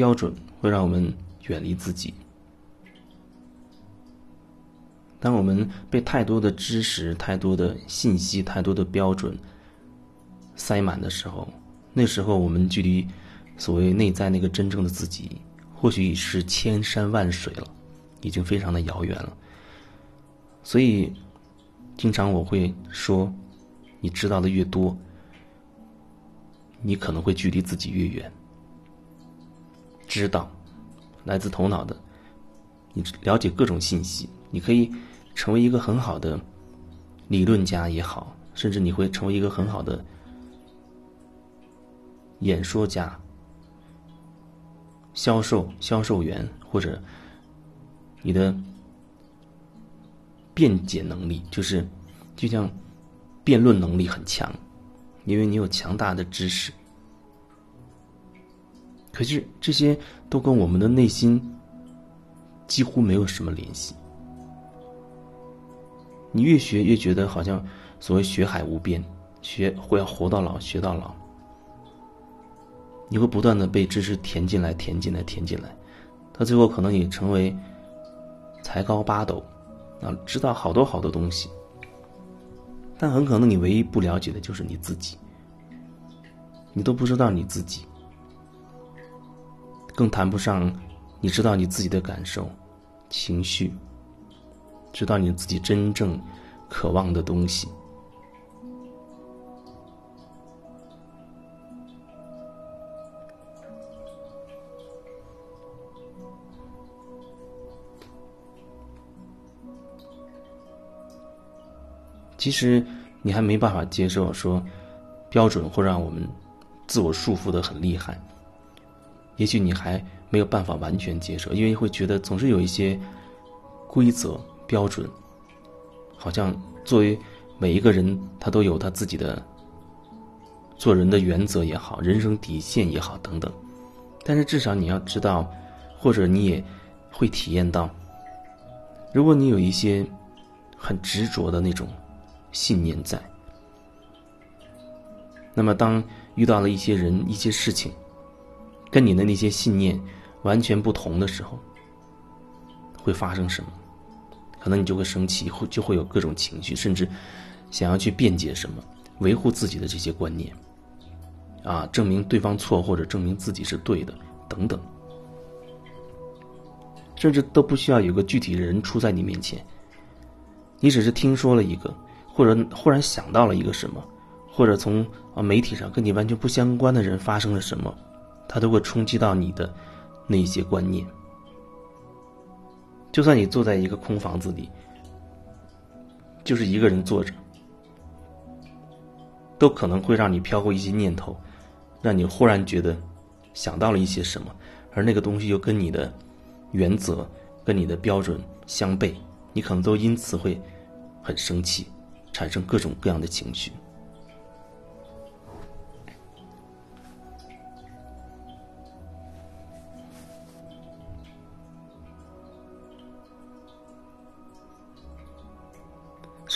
标准会让我们远离自己。当我们被太多的知识、太多的信息、太多的标准塞满的时候，那时候我们距离所谓内在那个真正的自己，或许已是千山万水了，已经非常的遥远了。所以，经常我会说，你知道的越多，你可能会距离自己越远。知道，来自头脑的，你了解各种信息，你可以。成为一个很好的理论家也好，甚至你会成为一个很好的演说家、销售销售员，或者你的辩解能力，就是就像辩论能力很强，因为你有强大的知识。可是这些都跟我们的内心几乎没有什么联系。你越学越觉得好像所谓学海无边，学会要活到老学到老。你会不断的被知识填进来，填进来，填进来，到最后可能也成为才高八斗，啊，知道好多好多东西，但很可能你唯一不了解的就是你自己，你都不知道你自己，更谈不上你知道你自己的感受、情绪。知道你自己真正渴望的东西。其实你还没办法接受说标准会让我们自我束缚的很厉害。也许你还没有办法完全接受，因为会觉得总是有一些规则。标准，好像作为每一个人，他都有他自己的做人的原则也好，人生底线也好等等。但是至少你要知道，或者你也会体验到，如果你有一些很执着的那种信念在，那么当遇到了一些人、一些事情，跟你的那些信念完全不同的时候，会发生什么？可能你就会生气，会就会有各种情绪，甚至想要去辩解什么，维护自己的这些观念，啊，证明对方错或者证明自己是对的等等，甚至都不需要有个具体的人出在你面前，你只是听说了一个，或者忽然想到了一个什么，或者从啊媒体上跟你完全不相关的人发生了什么，他都会冲击到你的那些观念。就算你坐在一个空房子里，就是一个人坐着，都可能会让你飘过一些念头，让你忽然觉得想到了一些什么，而那个东西又跟你的原则、跟你的标准相悖，你可能都因此会很生气，产生各种各样的情绪。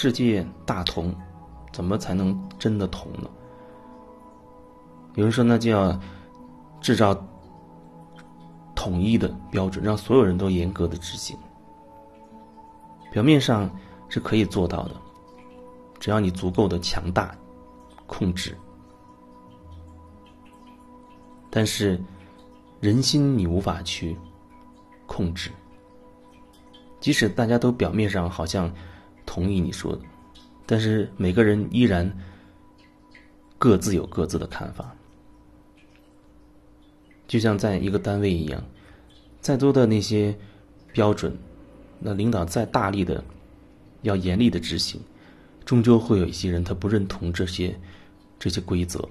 世界大同，怎么才能真的同呢？有人说，那就要制造统一的标准，让所有人都严格的执行。表面上是可以做到的，只要你足够的强大，控制。但是人心你无法去控制，即使大家都表面上好像。同意你说的，但是每个人依然各自有各自的看法。就像在一个单位一样，再多的那些标准，那领导再大力的要严厉的执行，终究会有一些人他不认同这些这些规则，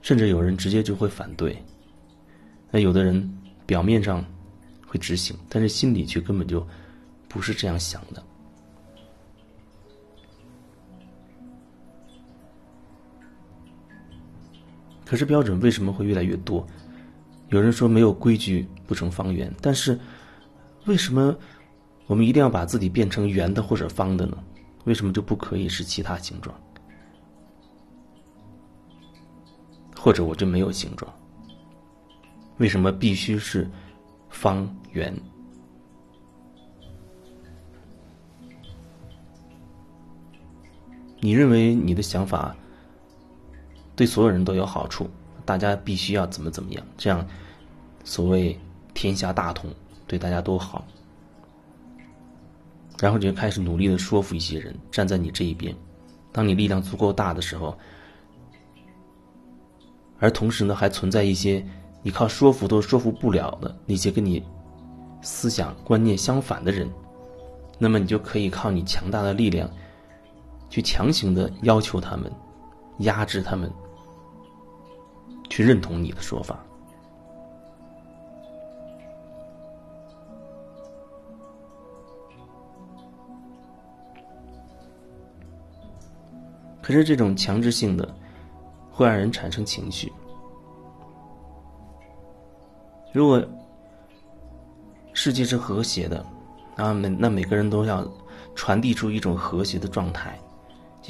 甚至有人直接就会反对。那有的人表面上会执行，但是心里却根本就。不是这样想的。可是标准为什么会越来越多？有人说没有规矩不成方圆，但是为什么我们一定要把自己变成圆的或者方的呢？为什么就不可以是其他形状？或者我就没有形状？为什么必须是方圆？你认为你的想法对所有人都有好处，大家必须要怎么怎么样，这样所谓天下大同，对大家都好。然后就开始努力的说服一些人站在你这一边。当你力量足够大的时候，而同时呢，还存在一些你靠说服都说服不了的那些跟你思想观念相反的人，那么你就可以靠你强大的力量。去强行的要求他们，压制他们，去认同你的说法。可是这种强制性的，会让人产生情绪。如果世界是和谐的，那每那每个人都要传递出一种和谐的状态。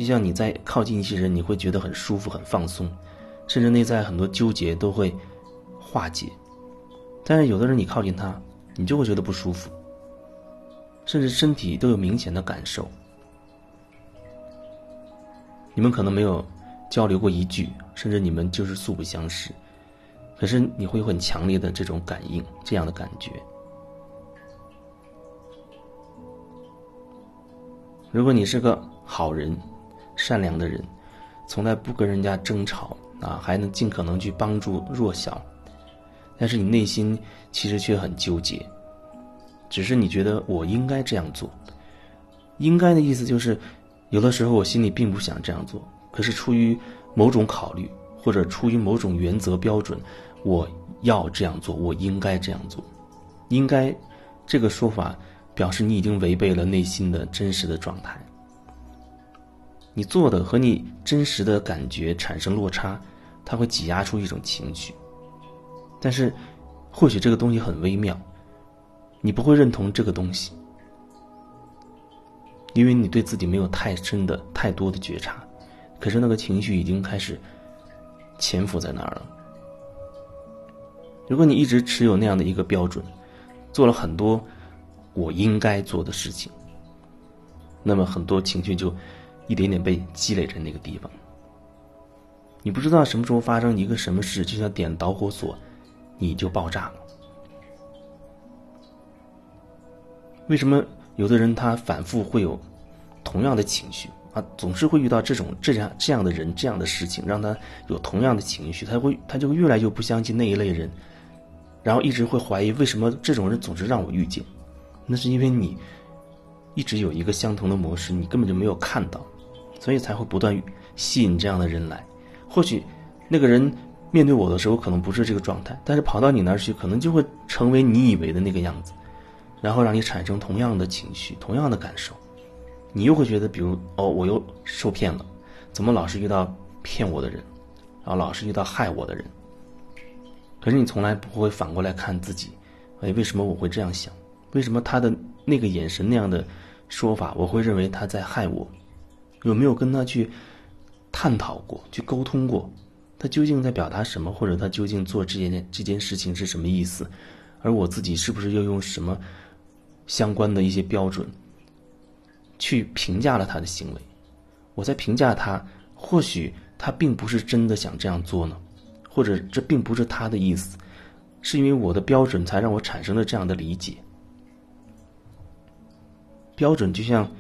就像你在靠近一些人，你会觉得很舒服、很放松，甚至内在很多纠结都会化解。但是有的人你靠近他，你就会觉得不舒服，甚至身体都有明显的感受。你们可能没有交流过一句，甚至你们就是素不相识，可是你会有很强烈的这种感应，这样的感觉。如果你是个好人。善良的人，从来不跟人家争吵啊，还能尽可能去帮助弱小。但是你内心其实却很纠结，只是你觉得我应该这样做。应该的意思就是，有的时候我心里并不想这样做，可是出于某种考虑或者出于某种原则标准，我要这样做，我应该这样做。应该这个说法表示你已经违背了内心的真实的状态。你做的和你真实的感觉产生落差，它会挤压出一种情绪。但是，或许这个东西很微妙，你不会认同这个东西，因为你对自己没有太深的、太多的觉察。可是那个情绪已经开始潜伏在那儿了。如果你一直持有那样的一个标准，做了很多我应该做的事情，那么很多情绪就。一点点被积累在那个地方，你不知道什么时候发生一个什么事，就像点导火索，你就爆炸了。为什么有的人他反复会有同样的情绪啊？总是会遇到这种这样这样的人这样的事情，让他有同样的情绪，他会他就越来越不相信那一类人，然后一直会怀疑为什么这种人总是让我遇见？那是因为你一直有一个相同的模式，你根本就没有看到。所以才会不断吸引这样的人来，或许那个人面对我的时候可能不是这个状态，但是跑到你那儿去，可能就会成为你以为的那个样子，然后让你产生同样的情绪、同样的感受，你又会觉得，比如哦，我又受骗了，怎么老是遇到骗我的人，然后老是遇到害我的人？可是你从来不会反过来看自己，哎，为什么我会这样想？为什么他的那个眼神那样的说法，我会认为他在害我？有没有跟他去探讨过、去沟通过？他究竟在表达什么，或者他究竟做这件这件事情是什么意思？而我自己是不是又用什么相关的一些标准去评价了他的行为？我在评价他，或许他并不是真的想这样做呢，或者这并不是他的意思，是因为我的标准才让我产生了这样的理解。标准就像。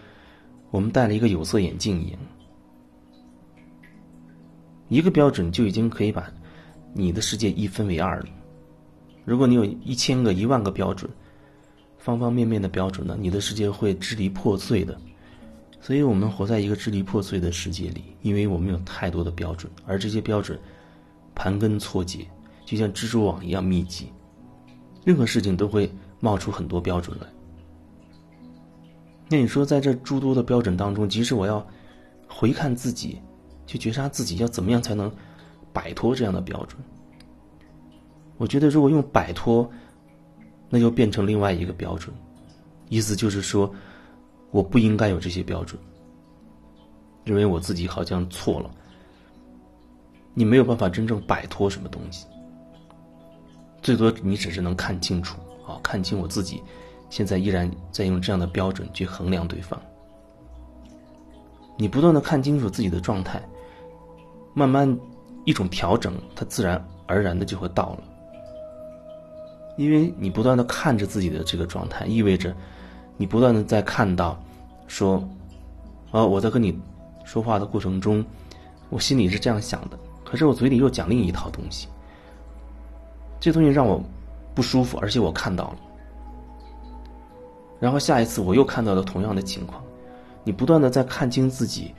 我们戴了一个有色眼镜一样，一个标准就已经可以把你的世界一分为二了。如果你有一千个、一万个标准，方方面面的标准呢，你的世界会支离破碎的。所以我们活在一个支离破碎的世界里，因为我们有太多的标准，而这些标准盘根错节，就像蜘蛛网一样密集，任何事情都会冒出很多标准来。那你说，在这诸多的标准当中，即使我要回看自己，去觉察自己，要怎么样才能摆脱这样的标准？我觉得，如果用摆脱，那就变成另外一个标准，意思就是说，我不应该有这些标准，认为我自己好像错了。你没有办法真正摆脱什么东西，最多你只是能看清楚啊，看清我自己，现在依然在用这样的标准去衡量对方。你不断的看清楚自己的状态，慢慢一种调整，它自然而然的就会到了。因为你不断的看着自己的这个状态，意味着你不断的在看到，说，啊，我在跟你说话的过程中，我心里是这样想的，可是我嘴里又讲另一套东西，这东西让我不舒服，而且我看到了，然后下一次我又看到了同样的情况，你不断的在看清自己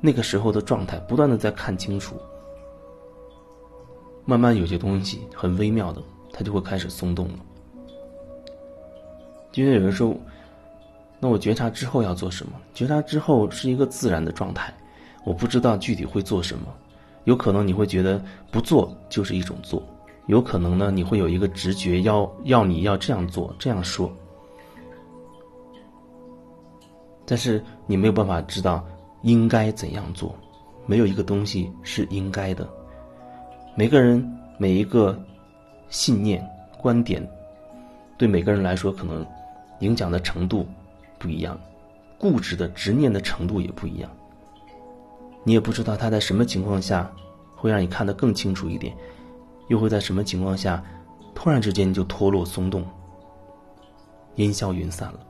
那个时候的状态，不断的在看清楚，慢慢有些东西很微妙的。它就会开始松动了。因为有人说，那我觉察之后要做什么？觉察之后是一个自然的状态，我不知道具体会做什么。有可能你会觉得不做就是一种做，有可能呢你会有一个直觉要要你要这样做这样说，但是你没有办法知道应该怎样做，没有一个东西是应该的。每个人每一个。信念、观点，对每个人来说可能影响的程度不一样，固执的执念的程度也不一样。你也不知道他在什么情况下会让你看得更清楚一点，又会在什么情况下突然之间就脱落松动、烟消云散了。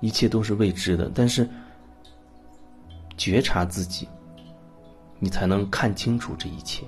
一切都是未知的，但是觉察自己，你才能看清楚这一切。